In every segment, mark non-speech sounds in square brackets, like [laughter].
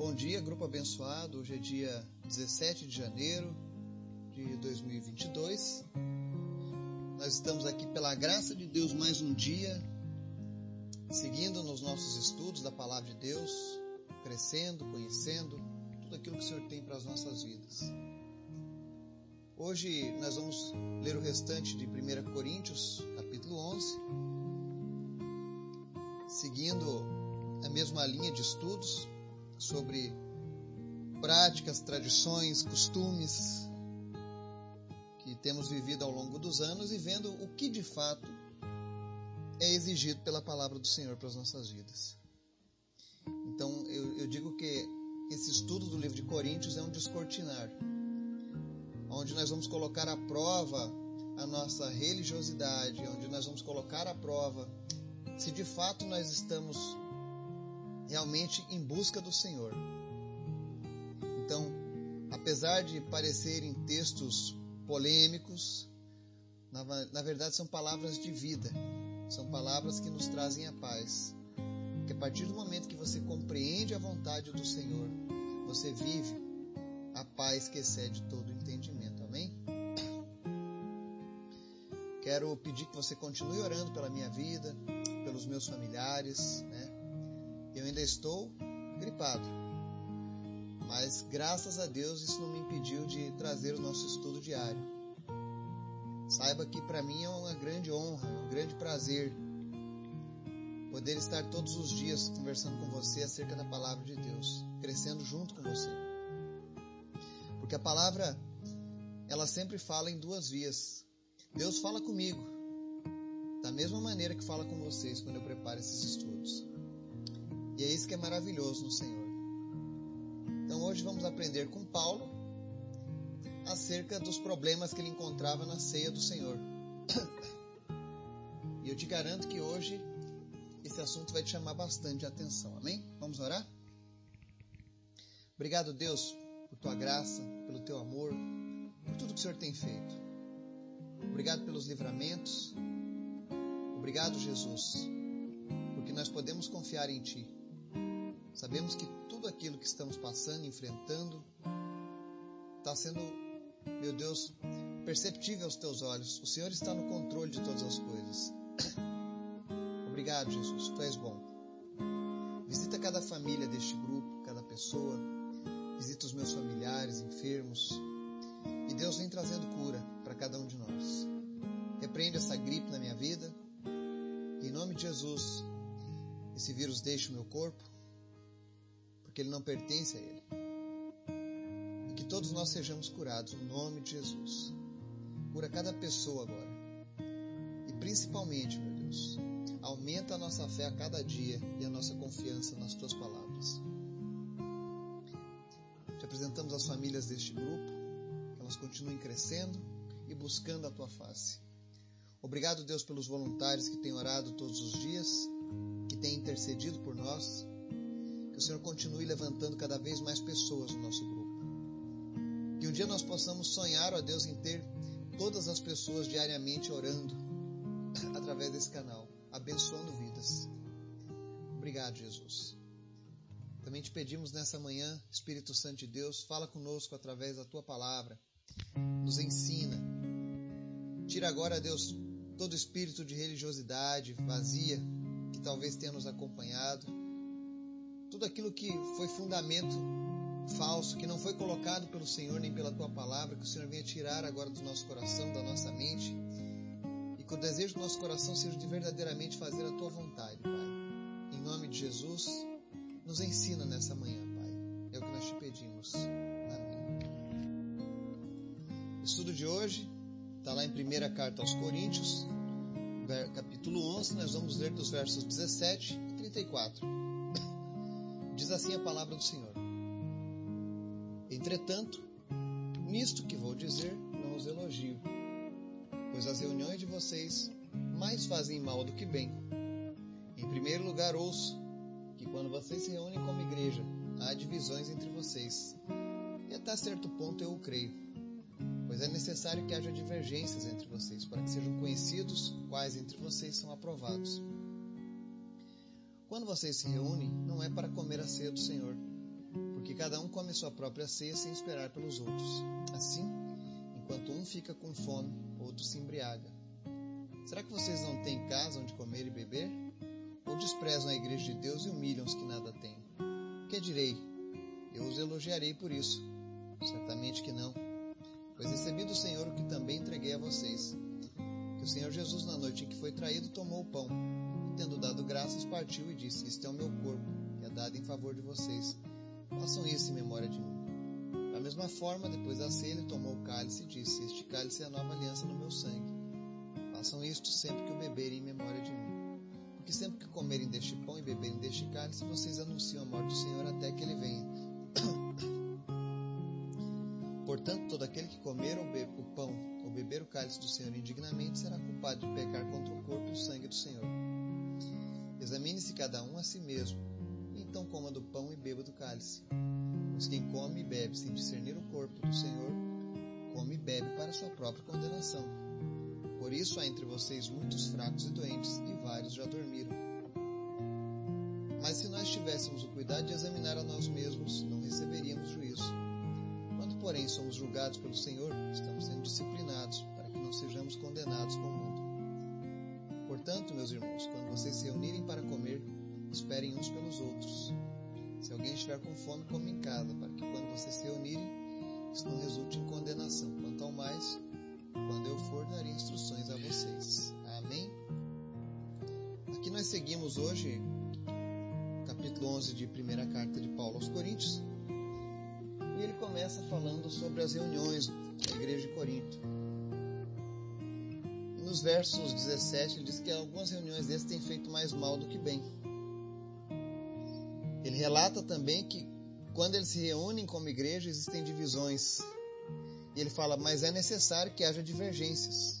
Bom dia, grupo abençoado. Hoje é dia 17 de janeiro de 2022. Nós estamos aqui pela graça de Deus mais um dia, seguindo nos nossos estudos da palavra de Deus, crescendo, conhecendo tudo aquilo que o Senhor tem para as nossas vidas. Hoje nós vamos ler o restante de 1 Coríntios, capítulo 11, seguindo a mesma linha de estudos sobre práticas, tradições, costumes que temos vivido ao longo dos anos e vendo o que de fato é exigido pela palavra do Senhor para as nossas vidas. Então eu, eu digo que esse estudo do livro de Coríntios é um descortinar, onde nós vamos colocar à prova a nossa religiosidade, onde nós vamos colocar à prova se de fato nós estamos realmente em busca do Senhor. Então, apesar de parecerem textos polêmicos, na, na, verdade são palavras de vida, são palavras que nos trazem a paz. Porque a partir do momento que você compreende a vontade do Senhor, você vive a paz que excede todo entendimento. Amém? Quero pedir que você continue orando pela minha vida, pelos meus familiares? Eu ainda estou gripado. Mas graças a Deus isso não me impediu de trazer o nosso estudo diário. Saiba que para mim é uma grande honra, é um grande prazer poder estar todos os dias conversando com você acerca da palavra de Deus, crescendo junto com você. Porque a palavra ela sempre fala em duas vias. Deus fala comigo da mesma maneira que fala com vocês quando eu preparo esses estudos. E é isso que é maravilhoso no Senhor. Então hoje vamos aprender com Paulo acerca dos problemas que ele encontrava na ceia do Senhor. E eu te garanto que hoje esse assunto vai te chamar bastante atenção. Amém? Vamos orar? Obrigado, Deus, por tua graça, pelo teu amor, por tudo que o Senhor tem feito. Obrigado pelos livramentos. Obrigado, Jesus, porque nós podemos confiar em Ti. Sabemos que tudo aquilo que estamos passando, enfrentando, está sendo, meu Deus, perceptível aos teus olhos. O Senhor está no controle de todas as coisas. Obrigado, Jesus, tu és bom. Visita cada família deste grupo, cada pessoa. Visita os meus familiares enfermos. E Deus vem trazendo cura para cada um de nós. Repreende essa gripe na minha vida. E em nome de Jesus, esse vírus deixe o meu corpo porque ele não pertence a ele. E que todos nós sejamos curados no nome de Jesus. Cura cada pessoa agora. E principalmente, meu Deus, aumenta a nossa fé a cada dia e a nossa confiança nas tuas palavras. Te apresentamos as famílias deste grupo, que elas continuem crescendo e buscando a tua face. Obrigado, Deus, pelos voluntários que têm orado todos os dias, que têm intercedido por nós o Senhor continue levantando cada vez mais pessoas no nosso grupo. Que um dia nós possamos sonhar, ó Deus, em ter todas as pessoas diariamente orando [laughs] através desse canal, abençoando vidas. Obrigado, Jesus. Também te pedimos nessa manhã, Espírito Santo de Deus, fala conosco através da tua palavra, nos ensina. Tira agora, Deus, todo espírito de religiosidade vazia que talvez tenha nos acompanhado tudo aquilo que foi fundamento falso, que não foi colocado pelo Senhor nem pela tua palavra, que o Senhor venha tirar agora do nosso coração, da nossa mente, e que o desejo do nosso coração seja de verdadeiramente fazer a tua vontade, Pai. Em nome de Jesus, nos ensina nessa manhã, Pai. É o que nós te pedimos. Amém. O estudo de hoje está lá em 1 carta aos Coríntios, capítulo 11, nós vamos ler dos versos 17 e 34. Diz assim a palavra do Senhor. Entretanto, nisto que vou dizer, não os elogio, pois as reuniões de vocês mais fazem mal do que bem. Em primeiro lugar, ouço que quando vocês se reúnem como igreja, há divisões entre vocês. E até certo ponto eu o creio, pois é necessário que haja divergências entre vocês, para que sejam conhecidos quais entre vocês são aprovados. Quando vocês se reúnem, não é para comer a ceia do Senhor, porque cada um come sua própria ceia sem esperar pelos outros. Assim, enquanto um fica com fome, outro se embriaga. Será que vocês não têm casa onde comer e beber? Ou desprezam a igreja de Deus e humilham os que nada têm? Que direi? Eu os elogiarei por isso. Certamente que não. Pois recebi do Senhor o que também entreguei a vocês. Que o Senhor Jesus, na noite em que foi traído, tomou o pão. Tendo dado graças, partiu e disse: Isto é o meu corpo, que é dado em favor de vocês. Façam isso em memória de mim. Da mesma forma, depois da ceia, ele tomou o cálice e disse: Este cálice é a nova aliança no meu sangue. Façam isto sempre que o beberem em memória de mim. Porque sempre que comerem deste pão e beberem deste cálice, vocês anunciam a morte do Senhor até que ele venha. [coughs] Portanto, todo aquele que comer o pão ou beber o cálice do Senhor indignamente será culpado de pecar contra o corpo e o sangue do Senhor. Examine-se cada um a si mesmo, então coma do pão e beba do cálice. Pois quem come e bebe sem discernir o corpo do Senhor, come e bebe para sua própria condenação. Por isso há entre vocês muitos fracos e doentes, e vários já dormiram. Mas se nós tivéssemos o cuidado de examinar a nós mesmos, não receberíamos juízo. Quando, porém, somos julgados pelo Senhor, estamos sendo disciplinados, para que não sejamos condenados com o mundo. Portanto, meus irmãos, quando vocês se reunirem para comer, esperem uns pelos outros. Se alguém estiver com fome, come em casa, para que quando vocês se reunirem, isso não resulte em condenação. Quanto ao mais, quando eu for, darei instruções a vocês. Amém? Aqui nós seguimos hoje capítulo 11 de primeira carta de Paulo aos Coríntios. E ele começa falando sobre as reuniões da igreja de Corinto. Nos versos 17 ele diz que algumas reuniões desses têm feito mais mal do que bem. Ele relata também que quando eles se reúnem como igreja existem divisões. E ele fala, mas é necessário que haja divergências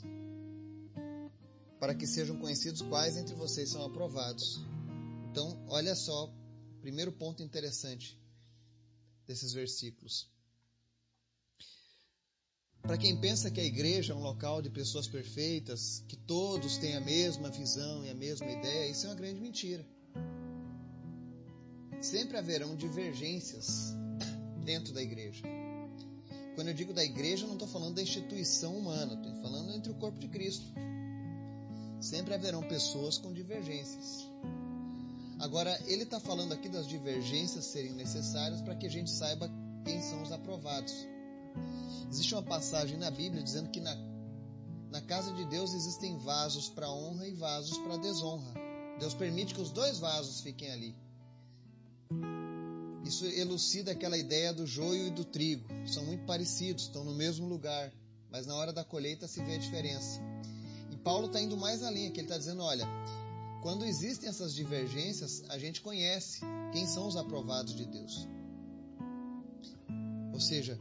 para que sejam conhecidos quais entre vocês são aprovados. Então, olha só, primeiro ponto interessante desses versículos. Para quem pensa que a igreja é um local de pessoas perfeitas, que todos têm a mesma visão e a mesma ideia, isso é uma grande mentira. Sempre haverão divergências dentro da igreja. Quando eu digo da igreja, não estou falando da instituição humana, estou falando entre o corpo de Cristo. Sempre haverão pessoas com divergências. Agora, ele está falando aqui das divergências serem necessárias para que a gente saiba quem são os aprovados. Existe uma passagem na Bíblia dizendo que na, na casa de Deus existem vasos para honra e vasos para desonra. Deus permite que os dois vasos fiquem ali. Isso elucida aquela ideia do joio e do trigo. São muito parecidos, estão no mesmo lugar, mas na hora da colheita se vê a diferença. E Paulo está indo mais além, que ele está dizendo: olha, quando existem essas divergências, a gente conhece quem são os aprovados de Deus. Ou seja,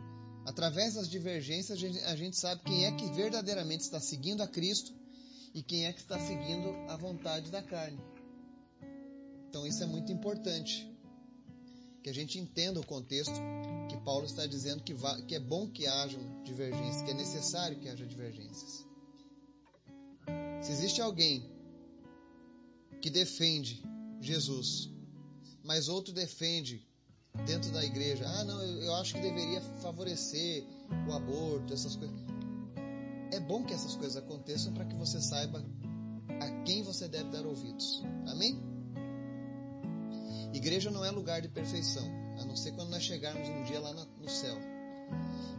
através das divergências, a gente, sabe quem é que verdadeiramente está seguindo a Cristo e quem é que está seguindo a vontade da carne. Então, isso é muito importante. Que a gente entenda o contexto que Paulo está dizendo que, que é bom que hajam divergências, que é necessário que haja divergências. Se existe alguém que defende Jesus, mas outro defende dentro da igreja, ah, não, eu acho que deveria favorecer o aborto, essas coisas. É bom que essas coisas aconteçam para que você saiba a quem você deve dar ouvidos. Amém? Igreja não é lugar de perfeição, a não ser quando nós chegarmos um dia lá no céu.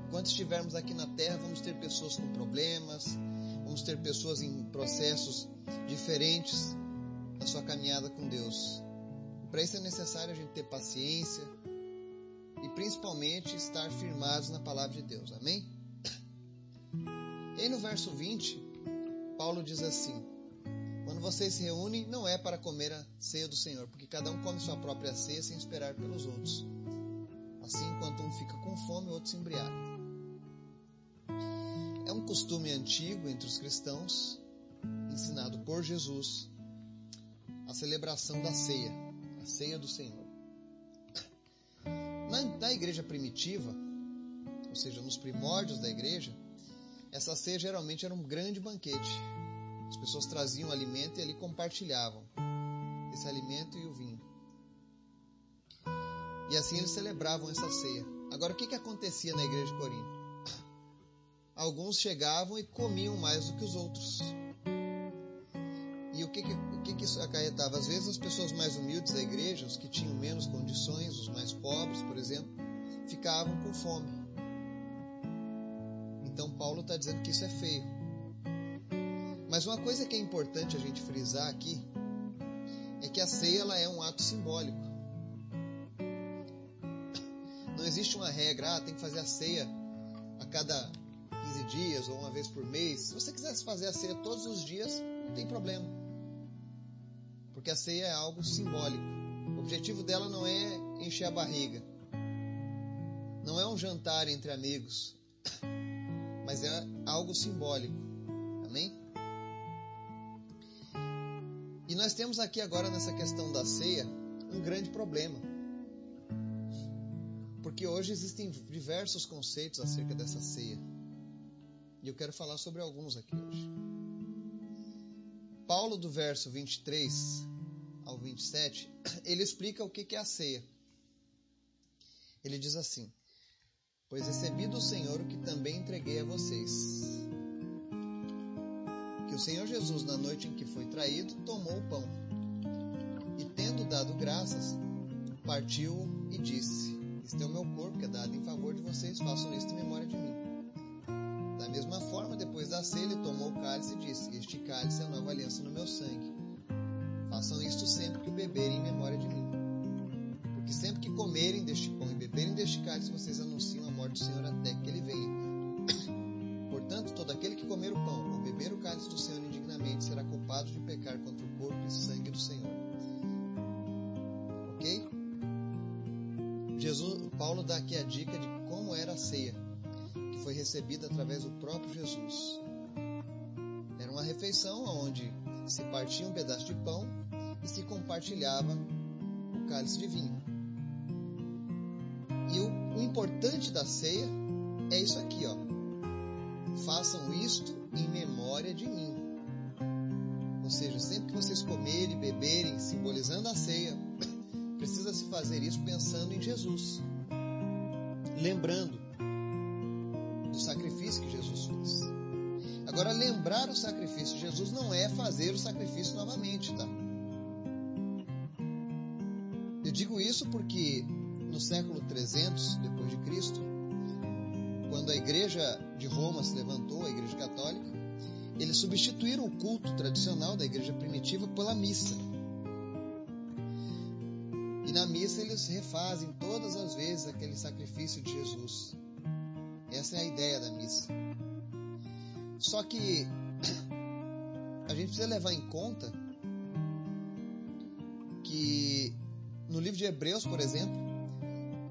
Enquanto estivermos aqui na terra, vamos ter pessoas com problemas, vamos ter pessoas em processos diferentes na sua caminhada com Deus. Para isso é necessário a gente ter paciência e principalmente estar firmados na palavra de Deus. Amém? E no verso 20, Paulo diz assim: Quando vocês se reúnem, não é para comer a ceia do Senhor, porque cada um come sua própria ceia sem esperar pelos outros. Assim, enquanto um fica com fome, o outro se embriaga. É um costume antigo entre os cristãos, ensinado por Jesus, a celebração da ceia, a ceia do Senhor. Na, na igreja primitiva, ou seja, nos primórdios da igreja, essa ceia geralmente era um grande banquete. As pessoas traziam alimento e ali compartilhavam esse alimento e o vinho. E assim eles celebravam essa ceia. Agora, o que, que acontecia na igreja de Corinto? Alguns chegavam e comiam mais do que os outros. Que, que, o que, que isso acarretava? Às vezes as pessoas mais humildes da igreja, os que tinham menos condições, os mais pobres, por exemplo, ficavam com fome. Então Paulo está dizendo que isso é feio. Mas uma coisa que é importante a gente frisar aqui é que a ceia ela é um ato simbólico. Não existe uma regra, ah, tem que fazer a ceia a cada 15 dias ou uma vez por mês. Se você quisesse fazer a ceia todos os dias, não tem problema. Porque a ceia é algo simbólico. O objetivo dela não é encher a barriga. Não é um jantar entre amigos. [coughs] Mas é algo simbólico. Amém? E nós temos aqui agora nessa questão da ceia um grande problema. Porque hoje existem diversos conceitos acerca dessa ceia. E eu quero falar sobre alguns aqui hoje. Paulo, do verso 23 ao 27, ele explica o que é a ceia. Ele diz assim: Pois recebi do Senhor o que também entreguei a vocês que o Senhor Jesus, na noite em que foi traído, tomou o pão e, tendo dado graças, partiu e disse: Este é o meu corpo que é dado em favor de vocês, façam isto em memória de mim. Depois da ceia, ele tomou o cálice e disse: Este cálice é a nova aliança no meu sangue. Façam isto sempre que beberem em memória de mim. Porque sempre que comerem deste pão e beberem deste cálice, vocês anunciam a morte do Senhor até que ele venha. [coughs] Portanto, todo aquele que comer o pão ou beber o cálice do Senhor indignamente será culpado de pecar contra o corpo e sangue do Senhor. Ok? Jesus, Paulo dá aqui a dica de como era a ceia, foi recebida através do próprio Jesus. Era uma refeição onde se partia um pedaço de pão e se compartilhava o cálice de vinho. E o, o importante da ceia é isso aqui, ó façam isto em memória de mim. Ou seja, sempre que vocês comerem beberem, simbolizando a ceia, precisa se fazer isso pensando em Jesus. Lembrando do que Jesus fez. Agora, lembrar o sacrifício de Jesus não é fazer o sacrifício novamente, tá? Eu digo isso porque no século 300 depois de Cristo, quando a igreja de Roma se levantou, a igreja católica, eles substituíram o culto tradicional da igreja primitiva pela missa. E na missa eles refazem todas as vezes aquele sacrifício de Jesus. Essa é a ideia da missa. Só que a gente precisa levar em conta que no livro de Hebreus, por exemplo,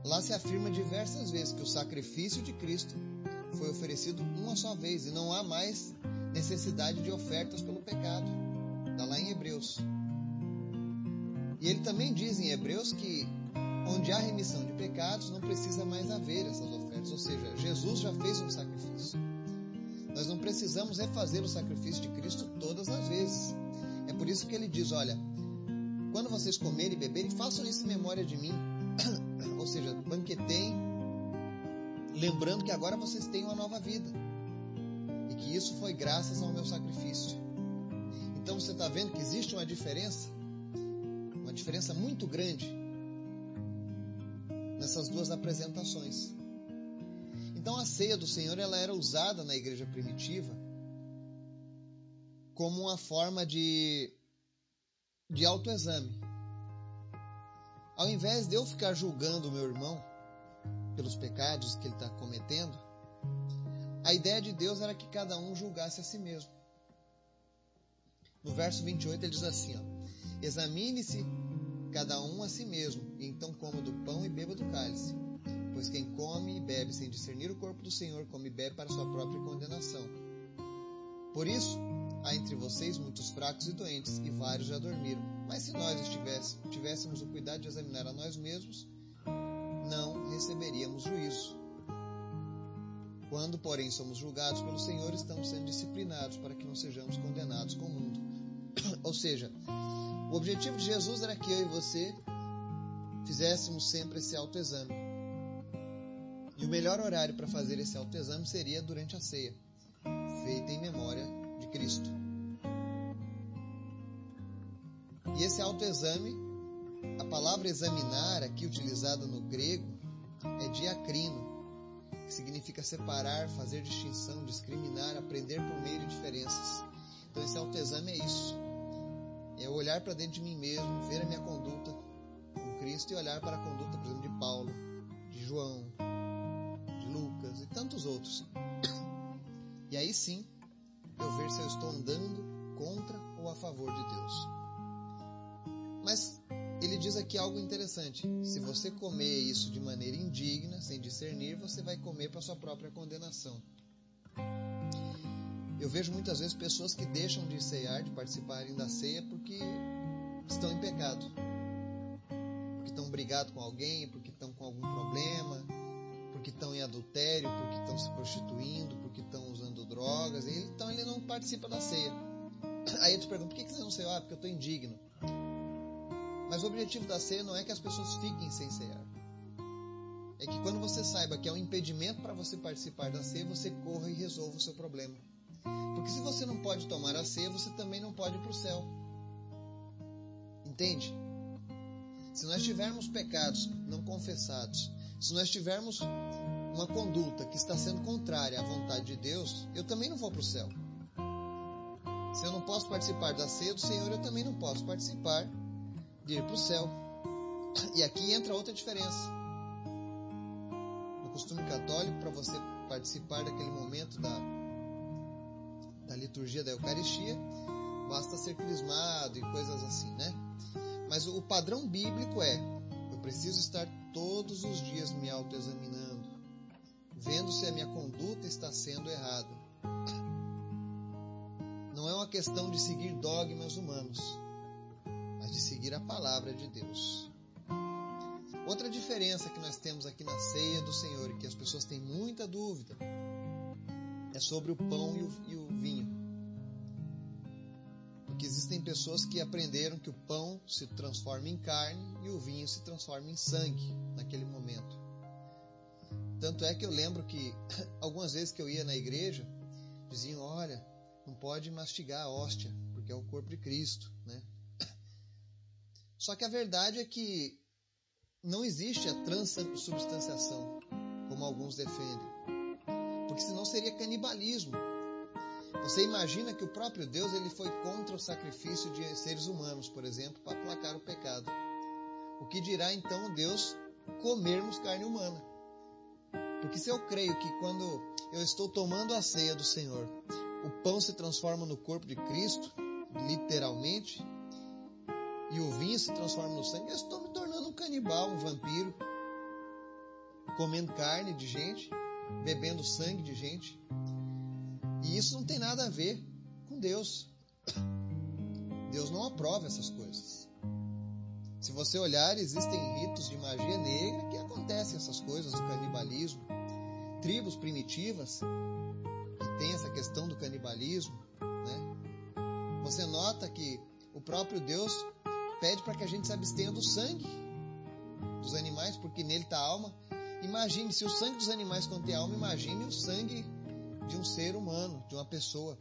Lá se afirma diversas vezes que o sacrifício de Cristo foi oferecido uma só vez e não há mais necessidade de ofertas pelo pecado. Está lá em Hebreus. E ele também diz em Hebreus que onde há remissão de pecados não precisa mais haver essas ofertas, ou seja, Jesus já fez um sacrifício. Nós não precisamos refazer o sacrifício de Cristo todas as vezes. É por isso que ele diz: olha, quando vocês comerem e beberem, façam isso em memória de mim [coughs] ou seja, banqueteiem, lembrando que agora vocês têm uma nova vida e que isso foi graças ao meu sacrifício. Então você está vendo que existe uma diferença, uma diferença muito grande nessas duas apresentações. Então a ceia do Senhor ela era usada na igreja primitiva como uma forma de, de autoexame. Ao invés de eu ficar julgando o meu irmão pelos pecados que ele está cometendo, a ideia de Deus era que cada um julgasse a si mesmo. No verso 28 ele diz assim: Examine-se cada um a si mesmo, e então coma do pão e beba do cálice. Pois quem come e bebe sem discernir o corpo do Senhor, come e bebe para sua própria condenação. Por isso, há entre vocês muitos fracos e doentes, e vários já dormiram. Mas se nós tivéssemos o cuidado de examinar a nós mesmos, não receberíamos juízo. Quando, porém, somos julgados pelo Senhor, estamos sendo disciplinados para que não sejamos condenados com o mundo. [coughs] Ou seja, o objetivo de Jesus era que eu e você fizéssemos sempre esse autoexame. E o melhor horário para fazer esse autoexame seria durante a ceia, feita em memória de Cristo. E esse autoexame, a palavra examinar aqui utilizada no grego é diacrino, que significa separar, fazer distinção, discriminar, aprender por meio de diferenças. Então esse autoexame é isso. É olhar para dentro de mim mesmo, ver a minha conduta com Cristo e olhar para a conduta, por exemplo, de Paulo, de João, de Lucas e tantos outros. E aí sim, eu ver se eu estou andando contra ou a favor de Deus. Mas ele diz aqui algo interessante. Se você comer isso de maneira indigna, sem discernir, você vai comer para sua própria condenação. Eu vejo muitas vezes pessoas que deixam de ceiar, de participarem da ceia, porque estão em pecado. Porque estão brigados com alguém, porque estão com algum problema, porque estão em adultério, porque estão se prostituindo, porque estão usando drogas. Então ele não participa da ceia. Aí eu te pergunto, por que você não ceiou? Ah, porque eu estou indigno. Mas o objetivo da ceia não é que as pessoas fiquem sem cear. É que quando você saiba que é um impedimento para você participar da ceia, você corra e resolva o seu problema. Porque se você não pode tomar a ceia, você também não pode ir para o céu. Entende? Se nós tivermos pecados não confessados, se nós tivermos uma conduta que está sendo contrária à vontade de Deus, eu também não vou para o céu. Se eu não posso participar da ceia do Senhor, eu também não posso participar de ir para o céu. E aqui entra outra diferença. No costume católico, para você participar daquele momento da, da liturgia da Eucaristia, basta ser crismado e coisas assim, né? Mas o padrão bíblico é: eu preciso estar todos os dias me autoexaminando, vendo se a minha conduta está sendo errada. Não é uma questão de seguir dogmas humanos mas de seguir a palavra de Deus. Outra diferença que nós temos aqui na ceia do Senhor e que as pessoas têm muita dúvida é sobre o pão e o, e o vinho. Porque existem pessoas que aprenderam que o pão se transforma em carne e o vinho se transforma em sangue naquele momento. Tanto é que eu lembro que [coughs] algumas vezes que eu ia na igreja, diziam: olha, não pode mastigar a hóstia, porque é o corpo de Cristo, né? [coughs] Só que a verdade é que não existe a transubstanciação, como alguns defendem. Porque senão seria canibalismo. Você imagina que o próprio Deus ele foi contra o sacrifício de seres humanos, por exemplo, para aplacar o pecado. O que dirá então Deus comermos carne humana? Porque se eu creio que quando eu estou tomando a ceia do Senhor, o pão se transforma no corpo de Cristo, literalmente, e o vinho se transforma no sangue, eu estou me tornando um canibal, um vampiro, comendo carne de gente, bebendo sangue de gente. E isso não tem nada a ver com Deus. Deus não aprova essas coisas. Se você olhar, existem ritos de magia negra que acontecem essas coisas, o canibalismo. Tribos primitivas que têm essa questão do canibalismo, né? Você nota que o próprio Deus pede para que a gente se abstenha do sangue dos animais, porque nele está a alma. Imagine, se o sangue dos animais contém alma, imagine o sangue de um ser humano, de uma pessoa.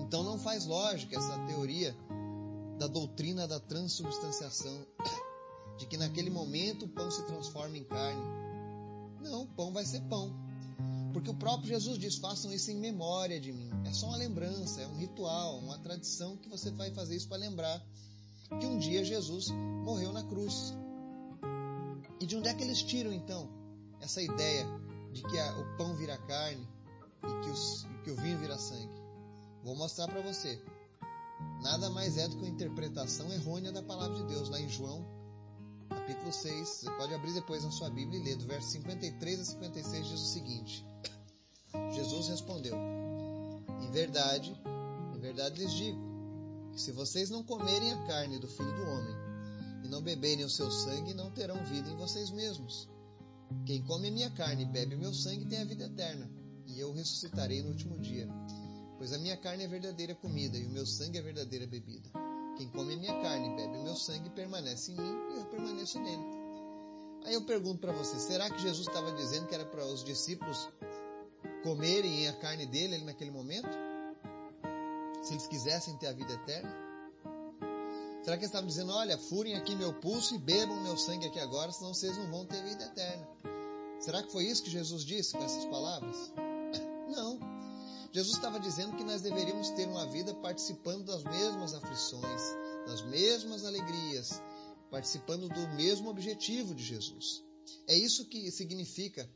Então não faz lógica essa teoria da doutrina da transubstanciação, de que naquele momento o pão se transforma em carne. Não, pão vai ser pão. Porque o próprio Jesus diz: façam isso em memória de mim. É só uma lembrança, é um ritual, uma tradição que você vai fazer isso para lembrar que um dia Jesus morreu na cruz. E de onde é que eles tiram então essa ideia de que a, o pão vira carne e que, os, que o vinho vira sangue? Vou mostrar para você. Nada mais é do que uma interpretação errônea da palavra de Deus, lá em João, capítulo 6. Você pode abrir depois na sua Bíblia e ler, do verso 53 a 56 diz o seguinte: Jesus respondeu: Em verdade, em verdade lhes digo, que se vocês não comerem a carne do filho do homem não beberem o seu sangue, não terão vida em vocês mesmos. Quem come a minha carne e bebe o meu sangue tem a vida eterna, e eu ressuscitarei no último dia. Pois a minha carne é verdadeira comida e o meu sangue é verdadeira bebida. Quem come a minha carne e bebe o meu sangue permanece em mim e eu permaneço nele. Aí eu pergunto para você, será que Jesus estava dizendo que era para os discípulos comerem a carne dele naquele momento? Se eles quisessem ter a vida eterna? Será que ele estava dizendo, olha, furem aqui meu pulso e bebam meu sangue aqui agora, senão vocês não vão ter vida eterna? Será que foi isso que Jesus disse com essas palavras? [laughs] Não. Jesus estava dizendo que nós deveríamos ter uma vida participando das mesmas aflições, das mesmas alegrias, participando do mesmo objetivo de Jesus. É isso que significa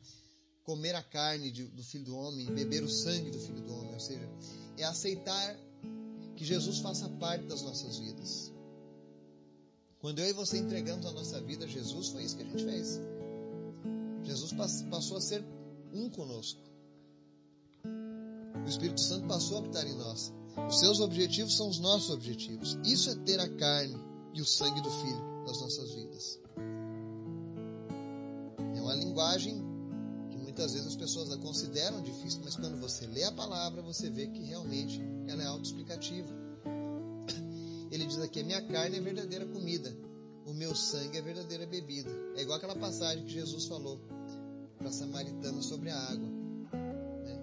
comer a carne do Filho do Homem, beber o sangue do Filho do Homem, ou seja, é aceitar que Jesus faça parte das nossas vidas. Quando eu e você entregamos a nossa vida a Jesus, foi isso que a gente fez. Jesus passou a ser um conosco. O Espírito Santo passou a habitar em nós. Os seus objetivos são os nossos objetivos. Isso é ter a carne e o sangue do Filho nas nossas vidas. É uma linguagem que muitas vezes as pessoas a consideram difícil, mas quando você lê a palavra, você vê que realmente ela é autoexplicativa. Ele diz aqui: a minha carne é verdadeira comida, o meu sangue é verdadeira bebida. É igual aquela passagem que Jesus falou para a samaritana sobre a água. Né?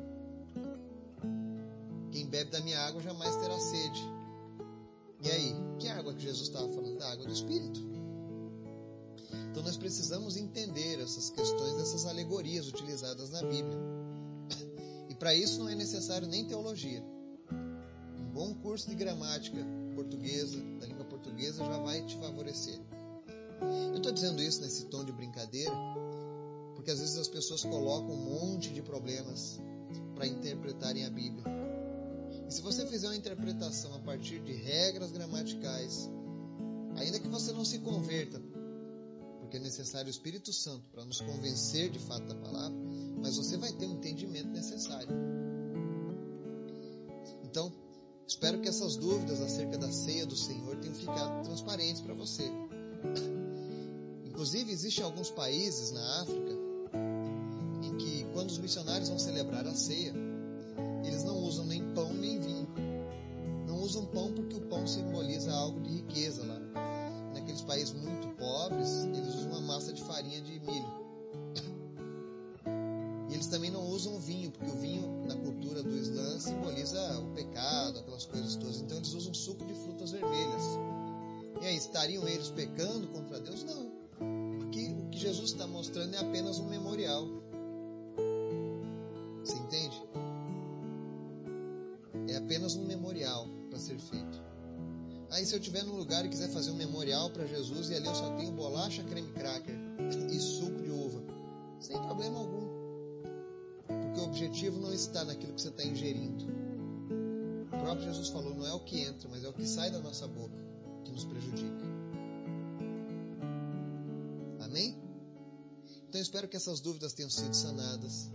Quem bebe da minha água jamais terá sede. E aí, que água que Jesus estava falando? Da água do Espírito. Então nós precisamos entender essas questões, essas alegorias utilizadas na Bíblia. E para isso não é necessário nem teologia. Um bom curso de gramática portuguesa, da língua portuguesa, já vai te favorecer. Eu estou dizendo isso nesse tom de brincadeira, porque às vezes as pessoas colocam um monte de problemas para interpretarem a Bíblia. E se você fizer uma interpretação a partir de regras gramaticais, ainda que você não se converta, porque é necessário o Espírito Santo para nos convencer de fato da palavra, mas você vai ter o um entendimento necessário. Espero que essas dúvidas acerca da ceia do Senhor tenham ficado transparentes para você. Inclusive, existem alguns países na África em que, quando os missionários vão celebrar a ceia, eles não usam nem pão nem vinho. Não usam pão porque o pão simboliza algo de riqueza lá. Naqueles países muito pobres, eles usam uma massa de farinha de milho. E eles também não usam vinho, porque o vinho, na cultura do Islã, simboliza o pecado, coisas todas. Então eles usam suco de frutas vermelhas. E aí, estariam eles pecando contra Deus? Não. Jesus está mostrando é apenas um memorial. Você entende? É apenas um memorial para ser feito. Aí se eu estiver num lugar e quiser fazer um memorial para Jesus e ali eu só tenho bolacha, creme cracker [laughs] e suco de uva, sem problema algum. Porque o objetivo não está naquilo que você está ingerindo. Próprio Jesus falou, não é o que entra, mas é o que sai da nossa boca que nos prejudica. Então espero que essas dúvidas tenham sido sanadas.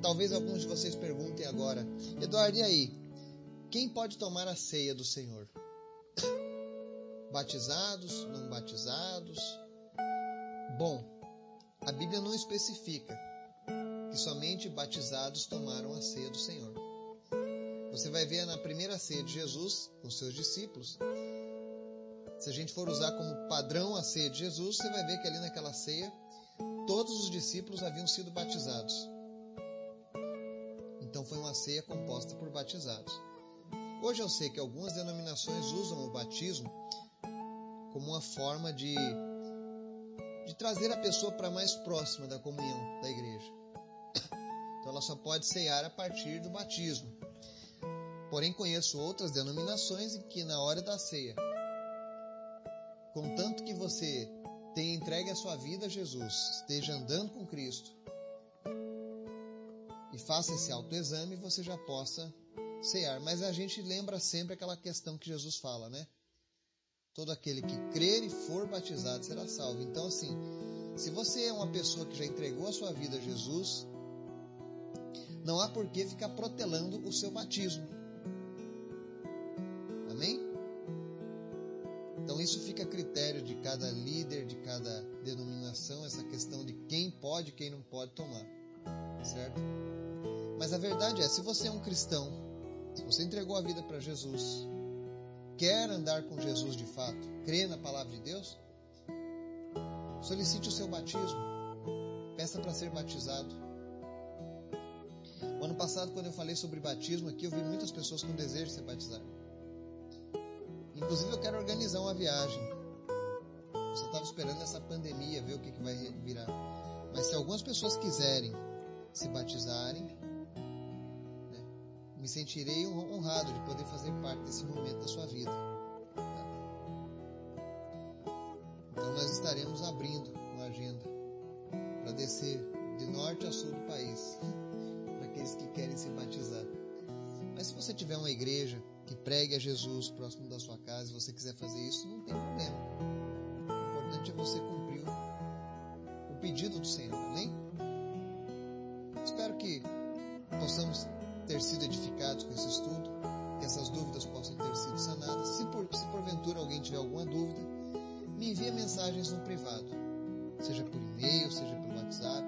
Talvez alguns de vocês perguntem agora, Eduardo, e aí? Quem pode tomar a ceia do Senhor? [laughs] Batizados, não batizados? Bom, a Bíblia não especifica que somente batizados tomaram a ceia do Senhor. Você vai ver na primeira ceia de Jesus com seus discípulos. Se a gente for usar como padrão a ceia de Jesus, você vai ver que ali naquela ceia todos os discípulos haviam sido batizados. Então foi uma ceia composta por batizados. Hoje eu sei que algumas denominações usam o batismo como uma forma de, de trazer a pessoa para mais próxima da comunhão da igreja. Então ela só pode ceiar a partir do batismo. Porém, conheço outras denominações em que na hora da ceia, contanto que você tenha entregue a sua vida a Jesus, esteja andando com Cristo e faça esse autoexame, você já possa cear. Mas a gente lembra sempre aquela questão que Jesus fala, né? Todo aquele que crer e for batizado será salvo. Então, assim, se você é uma pessoa que já entregou a sua vida a Jesus, não há por que ficar protelando o seu batismo. Isso fica a critério de cada líder, de cada denominação, essa questão de quem pode e quem não pode tomar. Certo? Mas a verdade é, se você é um cristão, se você entregou a vida para Jesus, quer andar com Jesus de fato, crê na palavra de Deus, solicite o seu batismo. Peça para ser batizado. O ano passado, quando eu falei sobre batismo aqui, eu vi muitas pessoas com desejo de ser batizadas. Inclusive, eu quero organizar uma viagem. Eu só estava esperando essa pandemia, ver o que, que vai virar. Mas se algumas pessoas quiserem se batizarem, né, me sentirei honrado de poder fazer parte desse momento da sua vida. Então nós estaremos abrindo uma agenda para descer de norte a sul do país [laughs] para aqueles que querem se batizar. Mas se você tiver uma igreja que pregue a Jesus próximo da sua casa e você quiser fazer isso, não tem problema. O importante é você cumprir o pedido do Senhor, amém? Espero que possamos ter sido edificados com esse estudo, que essas dúvidas possam ter sido sanadas. Se, por, se porventura alguém tiver alguma dúvida, me envie mensagens no privado, seja por e-mail, seja pelo WhatsApp,